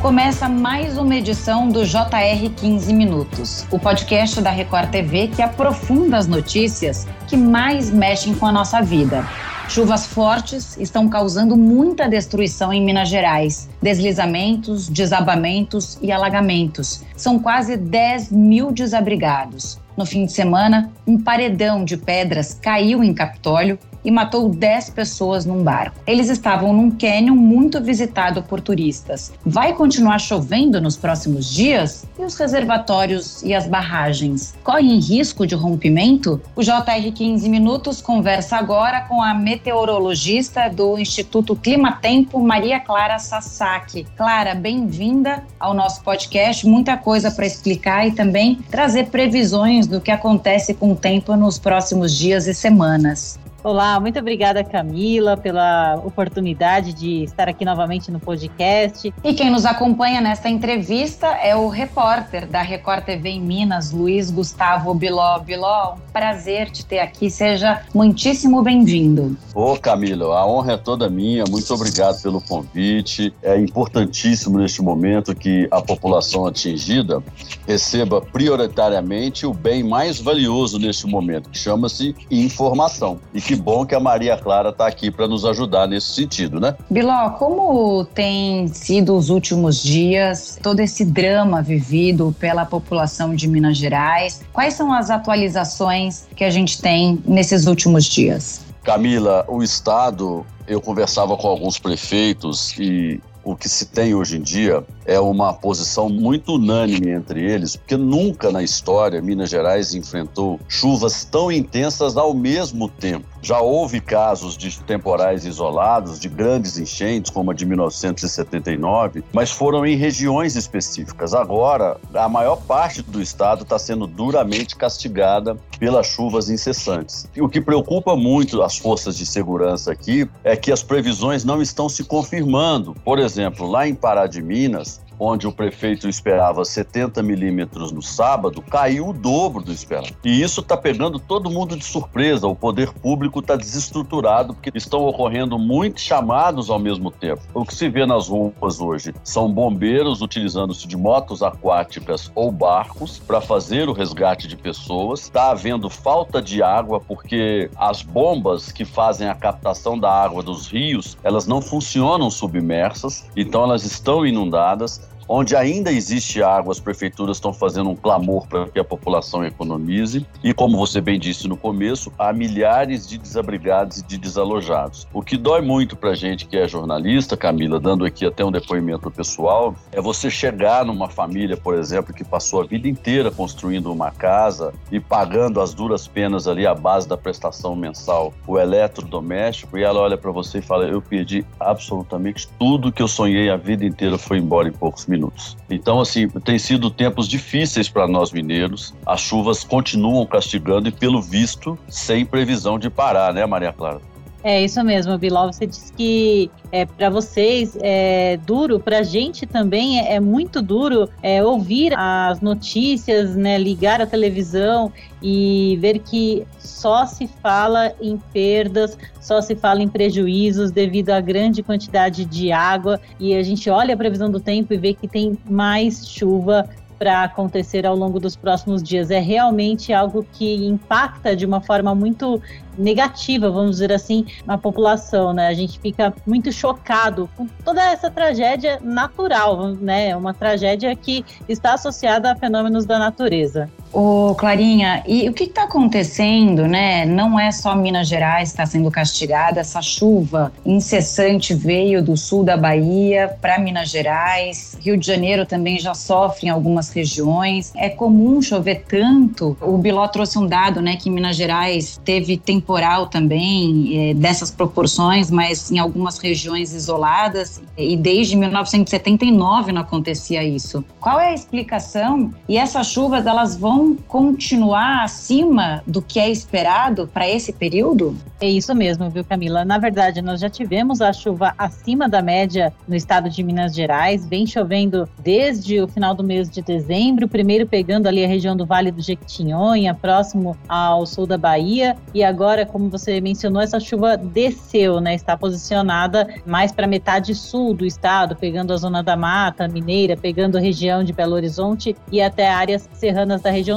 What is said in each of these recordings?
Começa mais uma edição do JR 15 Minutos, o podcast da Record TV que aprofunda as notícias que mais mexem com a nossa vida. Chuvas fortes estão causando muita destruição em Minas Gerais. Deslizamentos, desabamentos e alagamentos. São quase 10 mil desabrigados. No fim de semana, um paredão de pedras caiu em Capitólio e matou 10 pessoas num barco. Eles estavam num cânion muito visitado por turistas. Vai continuar chovendo nos próximos dias? E os reservatórios e as barragens correm risco de rompimento? O JR 15 Minutos conversa agora com a meteorologista do Instituto Climatempo, Maria Clara Sasaki. Clara, bem-vinda ao nosso podcast. Muita coisa para explicar e também trazer previsões do que acontece com o tempo nos próximos dias e semanas. Olá, muito obrigada, Camila, pela oportunidade de estar aqui novamente no podcast. E quem nos acompanha nesta entrevista é o repórter da Record TV em Minas, Luiz Gustavo Biló. Biló, um prazer te ter aqui, seja muitíssimo bem-vindo. Ô, Camila, a honra é toda minha, muito obrigado pelo convite. É importantíssimo neste momento que a população atingida receba prioritariamente o bem mais valioso neste momento, que chama-se informação. E que bom que a Maria Clara está aqui para nos ajudar nesse sentido, né? Biló, como tem sido os últimos dias, todo esse drama vivido pela população de Minas Gerais? Quais são as atualizações que a gente tem nesses últimos dias? Camila, o Estado, eu conversava com alguns prefeitos e o que se tem hoje em dia é uma posição muito unânime entre eles, porque nunca na história Minas Gerais enfrentou chuvas tão intensas ao mesmo tempo. Já houve casos de temporais isolados, de grandes enchentes, como a de 1979, mas foram em regiões específicas. Agora, a maior parte do estado está sendo duramente castigada pelas chuvas incessantes. E o que preocupa muito as forças de segurança aqui é que as previsões não estão se confirmando. Por exemplo, lá em Pará de Minas, onde o prefeito esperava 70 milímetros no sábado, caiu o dobro do esperado. E isso está pegando todo mundo de surpresa. O poder público está desestruturado porque estão ocorrendo muitos chamados ao mesmo tempo. O que se vê nas ruas hoje são bombeiros utilizando-se de motos aquáticas ou barcos para fazer o resgate de pessoas. Está havendo falta de água porque as bombas que fazem a captação da água dos rios, elas não funcionam submersas, então elas estão inundadas onde ainda existe água, as prefeituras estão fazendo um clamor para que a população economize. E como você bem disse no começo, há milhares de desabrigados e de desalojados. O que dói muito para a gente que é jornalista, Camila, dando aqui até um depoimento pessoal, é você chegar numa família, por exemplo, que passou a vida inteira construindo uma casa e pagando as duras penas ali a base da prestação mensal, o eletrodoméstico, e ela olha para você e fala: Eu perdi absolutamente tudo que eu sonhei a vida inteira foi embora em poucos minutos minutos. Então, assim, tem sido tempos difíceis para nós mineiros. As chuvas continuam castigando e, pelo visto, sem previsão de parar, né, Maria Clara? É isso mesmo, Bilal. Você disse que é, para vocês é duro, para a gente também é, é muito duro é, ouvir as notícias, né, ligar a televisão e ver que só se fala em perdas, só se fala em prejuízos devido à grande quantidade de água e a gente olha a previsão do tempo e vê que tem mais chuva para acontecer ao longo dos próximos dias. É realmente algo que impacta de uma forma muito negativa, vamos dizer assim, na população, né? A gente fica muito chocado com toda essa tragédia natural, né? Uma tragédia que está associada a fenômenos da natureza. Ô, Clarinha, e o que está acontecendo, né? Não é só Minas Gerais que está sendo castigada, essa chuva incessante veio do sul da Bahia para Minas Gerais, Rio de Janeiro também já sofre em algumas regiões. É comum chover tanto. O Biló trouxe um dado, né, que Minas Gerais teve temporal também, é, dessas proporções, mas em algumas regiões isoladas, e desde 1979 não acontecia isso. Qual é a explicação? E essas chuvas, elas vão vão continuar acima do que é esperado para esse período? É isso mesmo, viu, Camila? Na verdade, nós já tivemos a chuva acima da média no estado de Minas Gerais, vem chovendo desde o final do mês de dezembro, primeiro pegando ali a região do Vale do Jequitinhonha, próximo ao sul da Bahia, e agora, como você mencionou, essa chuva desceu, né? Está posicionada mais para metade sul do estado, pegando a zona da Mata Mineira, pegando a região de Belo Horizonte e até áreas serranas da região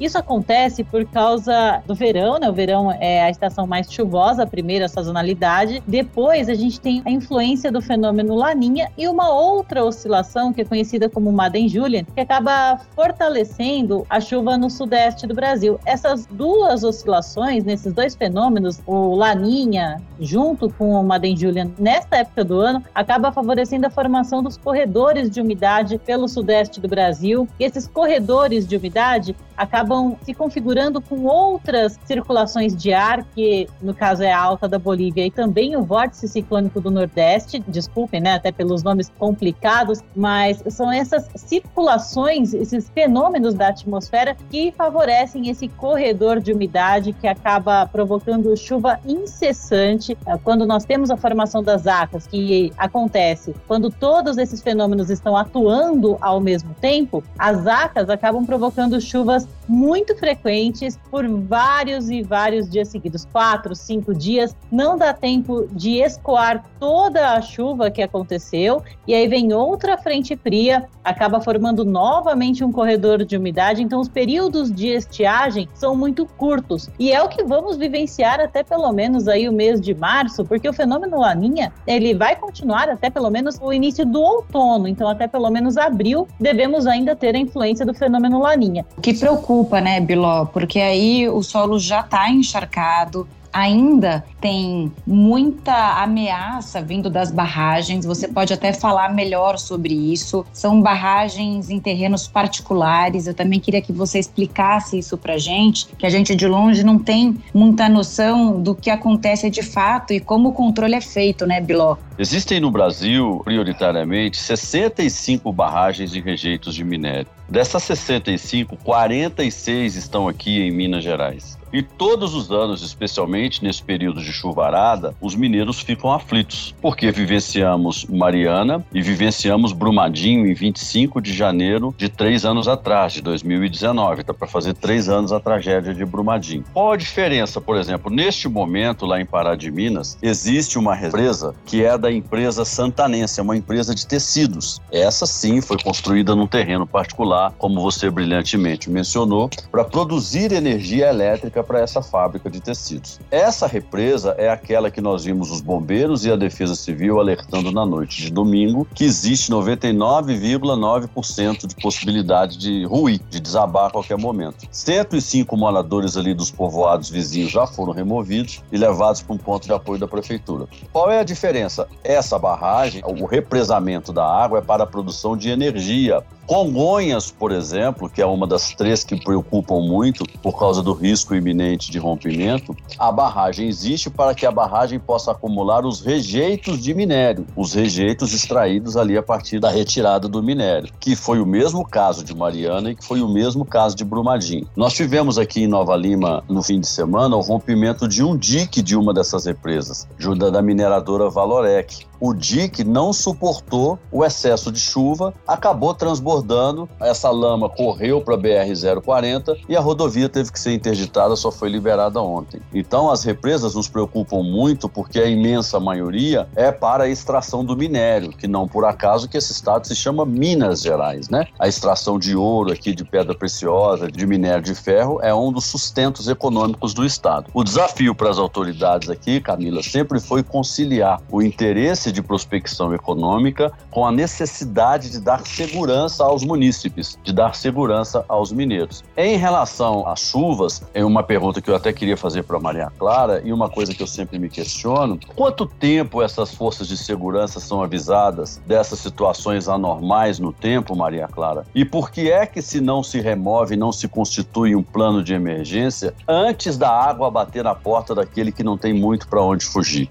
Isso acontece por causa do verão, né? O verão é a estação mais chuvosa chuvosa, a primeira sazonalidade. Depois a gente tem a influência do fenômeno Laninha e uma outra oscilação que é conhecida como Madden Julian, que acaba fortalecendo a chuva no sudeste do Brasil. Essas duas oscilações, nesses dois fenômenos, o Laninha junto com o Madden Julian nesta época do ano, acaba favorecendo a formação dos corredores de umidade pelo sudeste do Brasil. E esses corredores de umidade acabam se configurando com outras circulações de ar que no caso é a alta da Bolívia, e também o vórtice ciclônico do Nordeste, desculpem, né, até pelos nomes complicados, mas são essas circulações, esses fenômenos da atmosfera que favorecem esse corredor de umidade que acaba provocando chuva incessante. É, quando nós temos a formação das acas, que acontece quando todos esses fenômenos estão atuando ao mesmo tempo, as acas acabam provocando chuvas muito frequentes por vários e vários dias seguidos quatro, cinco dias. Não dá tempo de escoar toda a chuva que aconteceu e aí vem outra frente fria, acaba formando novamente um corredor de umidade. Então, os períodos de estiagem são muito curtos e é o que vamos vivenciar até pelo menos aí o mês de março, porque o fenômeno Laninha ele vai continuar até pelo menos o início do outono. Então, até pelo menos abril devemos ainda ter a influência do fenômeno Laninha. O que preocupa, né, Biló? Porque aí o solo já está encharcado, ainda tem muita ameaça vindo das barragens. Você pode até falar melhor sobre isso. São barragens em terrenos particulares. Eu também queria que você explicasse isso para gente, que a gente de longe não tem muita noção do que acontece de fato e como o controle é feito, né, Biló? Existem no Brasil, prioritariamente, 65 barragens de rejeitos de minério. Dessas 65, 46 estão aqui em Minas Gerais. E todos os anos, especialmente nesse período de chuvarada, os mineiros ficam aflitos, porque vivenciamos Mariana e vivenciamos Brumadinho em 25 de janeiro de três anos atrás, de 2019. Está para fazer três anos a tragédia de Brumadinho. Qual a diferença, por exemplo, neste momento, lá em Pará de Minas, existe uma represa que é da empresa Santanense, é uma empresa de tecidos. Essa sim foi construída num terreno particular, como você brilhantemente mencionou, para produzir energia elétrica para essa fábrica de tecidos. Essa represa é aquela que nós vimos os bombeiros e a Defesa Civil alertando na noite de domingo que existe 99,9% de possibilidade de ruir, de desabar a qualquer momento. 105 moradores ali dos povoados vizinhos já foram removidos e levados para um ponto de apoio da prefeitura. Qual é a diferença? Essa barragem, o represamento da água é para a produção de energia Congonhas, por exemplo, que é uma das três que preocupam muito por causa do risco iminente de rompimento, a barragem existe para que a barragem possa acumular os rejeitos de minério, os rejeitos extraídos ali a partir da retirada do minério, que foi o mesmo caso de Mariana e que foi o mesmo caso de Brumadinho. Nós tivemos aqui em Nova Lima, no fim de semana, o rompimento de um dique de uma dessas represas, junto da mineradora Valorec. O dique não suportou o excesso de chuva, acabou transbordando essa lama correu para a BR-040 e a rodovia teve que ser interditada, só foi liberada ontem. Então as represas nos preocupam muito porque a imensa maioria é para a extração do minério, que não por acaso que esse estado se chama Minas Gerais, né? A extração de ouro aqui, de pedra preciosa, de minério de ferro é um dos sustentos econômicos do estado. O desafio para as autoridades aqui, Camila, sempre foi conciliar o interesse de prospecção econômica com a necessidade de dar segurança aos munícipes, de dar segurança aos mineiros. Em relação às chuvas, é uma pergunta que eu até queria fazer para Maria Clara e uma coisa que eu sempre me questiono: quanto tempo essas forças de segurança são avisadas dessas situações anormais no tempo, Maria Clara? E por que é que se não se remove, não se constitui um plano de emergência antes da água bater na porta daquele que não tem muito para onde fugir?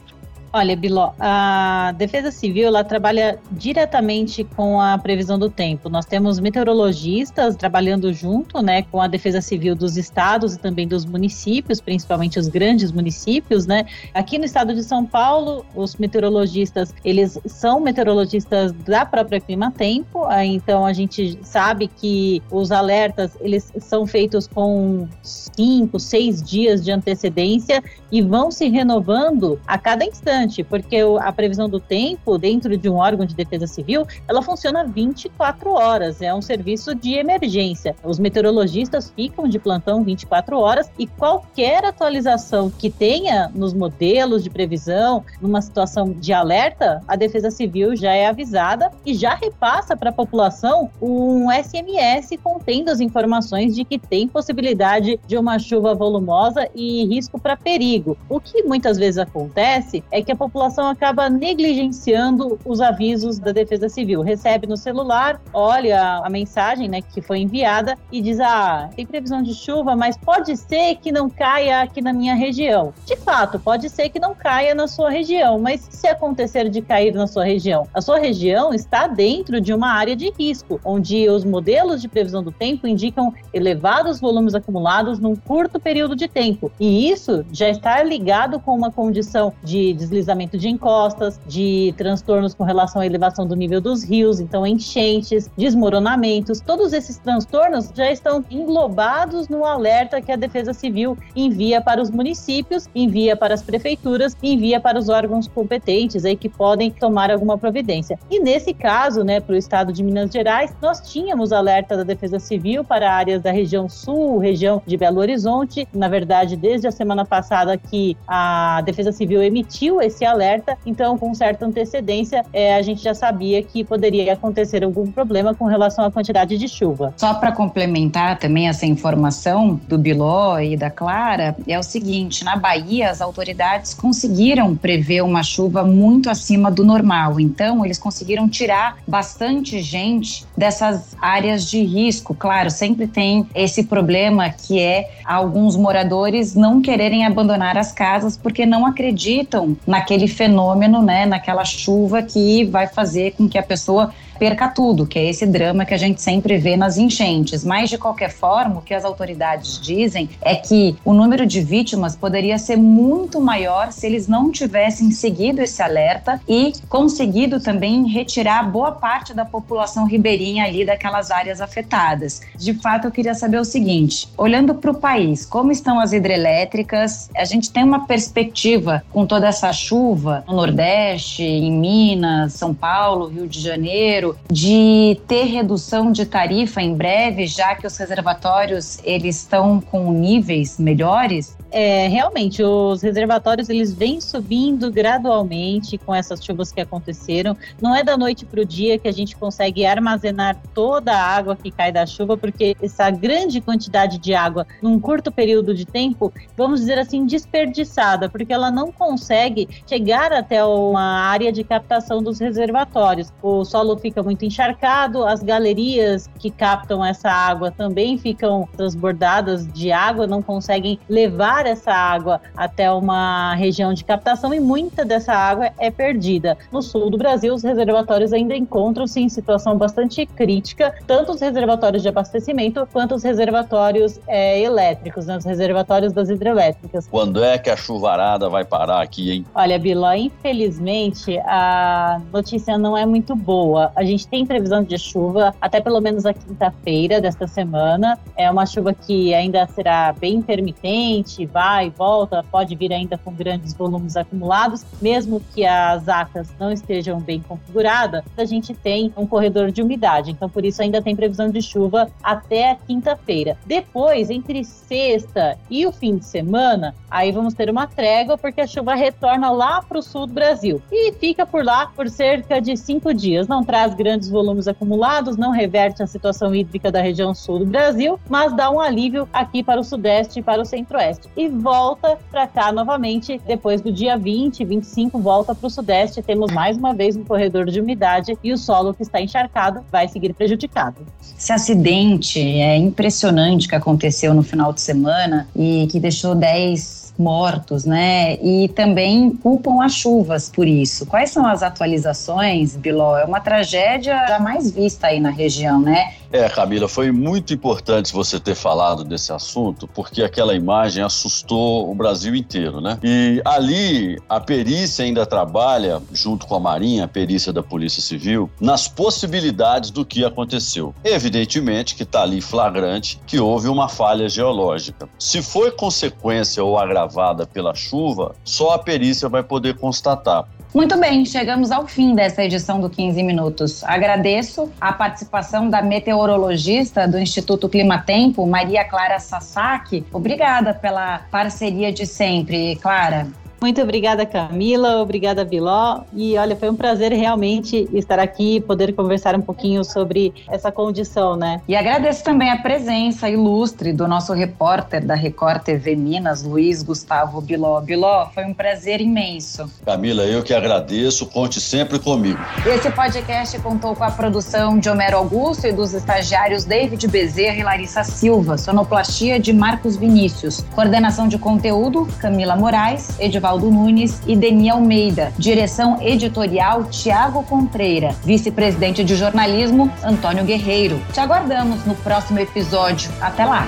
Olha, Biló, a Defesa Civil ela trabalha diretamente com a previsão do tempo. Nós temos meteorologistas trabalhando junto, né, com a Defesa Civil dos estados e também dos municípios, principalmente os grandes municípios, né? Aqui no estado de São Paulo, os meteorologistas, eles são meteorologistas da própria Clima Tempo, então a gente sabe que os alertas, eles são feitos com cinco, seis dias de antecedência e vão se renovando a cada instante, porque a previsão do tempo dentro de um órgão de defesa civil, ela funciona 24 horas, é um serviço de emergência. Os meteorologistas ficam de plantão 24 horas e qualquer atualização que tenha nos modelos de previsão, numa situação de alerta, a defesa civil já é avisada e já repassa para a população um SMS contendo as informações de que tem possibilidade de uma chuva volumosa e risco para perigo. O que muitas vezes acontece é que a população acaba negligenciando os avisos da Defesa Civil. Recebe no celular, olha a mensagem né, que foi enviada e diz: Ah, tem previsão de chuva, mas pode ser que não caia aqui na minha região. De fato, pode ser que não caia na sua região, mas se acontecer de cair na sua região, a sua região está dentro de uma área de risco, onde os modelos de previsão do tempo indicam elevados volumes acumulados num curto período de tempo. E isso já está ligado com uma condição de deslizamento de encostas, de transtornos com relação à elevação do nível dos rios, então enchentes, desmoronamentos. Todos esses transtornos já estão englobados no alerta que a Defesa Civil envia para os municípios, envia para as prefeituras, envia para os órgãos competentes aí que podem tomar alguma providência. E nesse caso, né, para o estado de Minas Gerais, nós tínhamos alerta da Defesa Civil para áreas da região sul, região de Belo Horizonte. Na verdade, desde a semana passada que a Defesa Civil emitiu esse alerta, então com certa antecedência é, a gente já sabia que poderia acontecer algum problema com relação à quantidade de chuva. Só para complementar também essa informação do Biló e da Clara, é o seguinte: na Bahia as autoridades conseguiram prever uma chuva muito acima do normal, então eles conseguiram tirar bastante gente dessas áreas de risco. Claro, sempre tem esse problema que é alguns moradores não quererem abandonar as casas porque não acreditam naquele fenômeno, né, naquela chuva que vai fazer com que a pessoa perca tudo, que é esse drama que a gente sempre vê nas enchentes. Mas, de qualquer forma, o que as autoridades dizem é que o número de vítimas poderia ser muito maior se eles não tivessem seguido esse alerta e conseguido também retirar boa parte da população ribeirinha ali daquelas áreas afetadas. De fato, eu queria saber o seguinte: olhando para o país, como estão as hidrelétricas? A gente tem uma perspectiva com toda essa chuva no Nordeste, em Minas, São Paulo, Rio de Janeiro de ter redução de tarifa em breve, já que os reservatórios eles estão com níveis melhores? É, realmente, os reservatórios eles vêm subindo gradualmente com essas chuvas que aconteceram. Não é da noite para o dia que a gente consegue armazenar toda a água que cai da chuva, porque essa grande quantidade de água num curto período de tempo, vamos dizer assim, desperdiçada, porque ela não consegue chegar até uma área de captação dos reservatórios. O solo fica muito encharcado, as galerias que captam essa água também ficam transbordadas de água, não conseguem levar levar essa água até uma região de captação e muita dessa água é perdida. No sul do Brasil, os reservatórios ainda encontram-se em situação bastante crítica, tanto os reservatórios de abastecimento quanto os reservatórios é, elétricos, né, os reservatórios das hidrelétricas. Quando é que a chuvarada vai parar aqui, hein? Olha, Biló, infelizmente a notícia não é muito boa. A gente tem previsão de chuva até pelo menos a quinta-feira desta semana. É uma chuva que ainda será bem intermitente, vai e volta, pode vir ainda com grandes volumes acumulados, mesmo que as acas não estejam bem configuradas, a gente tem um corredor de umidade. Então, por isso, ainda tem previsão de chuva até a quinta-feira. Depois, entre sexta e o fim de semana, aí vamos ter uma trégua, porque a chuva retorna lá para o sul do Brasil e fica por lá por cerca de cinco dias. Não traz grandes volumes acumulados, não reverte a situação hídrica da região sul do Brasil, mas dá um alívio aqui para o sudeste e para o centro-oeste e volta para cá novamente depois do dia 20, 25, volta para o sudeste. Temos mais uma vez um corredor de umidade e o solo que está encharcado vai seguir prejudicado. Esse acidente é impressionante que aconteceu no final de semana e que deixou 10 mortos, né? E também culpam as chuvas por isso. Quais são as atualizações, Biló? É uma tragédia jamais vista aí na região, né? É, Camila, foi muito importante você ter falado desse assunto, porque aquela imagem assustou o Brasil inteiro, né? E ali a perícia ainda trabalha, junto com a Marinha, a perícia da Polícia Civil, nas possibilidades do que aconteceu. Evidentemente que está ali flagrante que houve uma falha geológica. Se foi consequência ou agravada pela chuva, só a perícia vai poder constatar. Muito bem, chegamos ao fim dessa edição do 15 Minutos. Agradeço a participação da meteorologista do Instituto Climatempo, Maria Clara Sasaki. Obrigada pela parceria de sempre, Clara. Muito obrigada, Camila. Obrigada, Biló. E olha, foi um prazer realmente estar aqui e poder conversar um pouquinho sobre essa condição, né? E agradeço também a presença ilustre do nosso repórter da Record TV Minas, Luiz Gustavo Biló. Biló, foi um prazer imenso. Camila, eu que agradeço. Conte sempre comigo. Esse podcast contou com a produção de Homero Augusto e dos estagiários David Bezerra e Larissa Silva, sonoplastia de Marcos Vinícius, coordenação de conteúdo Camila Moraes, Edivaldo Oswaldo Nunes e Deni Almeida. Direção editorial Tiago Contreira. Vice-presidente de jornalismo Antônio Guerreiro. Te aguardamos no próximo episódio. Até lá!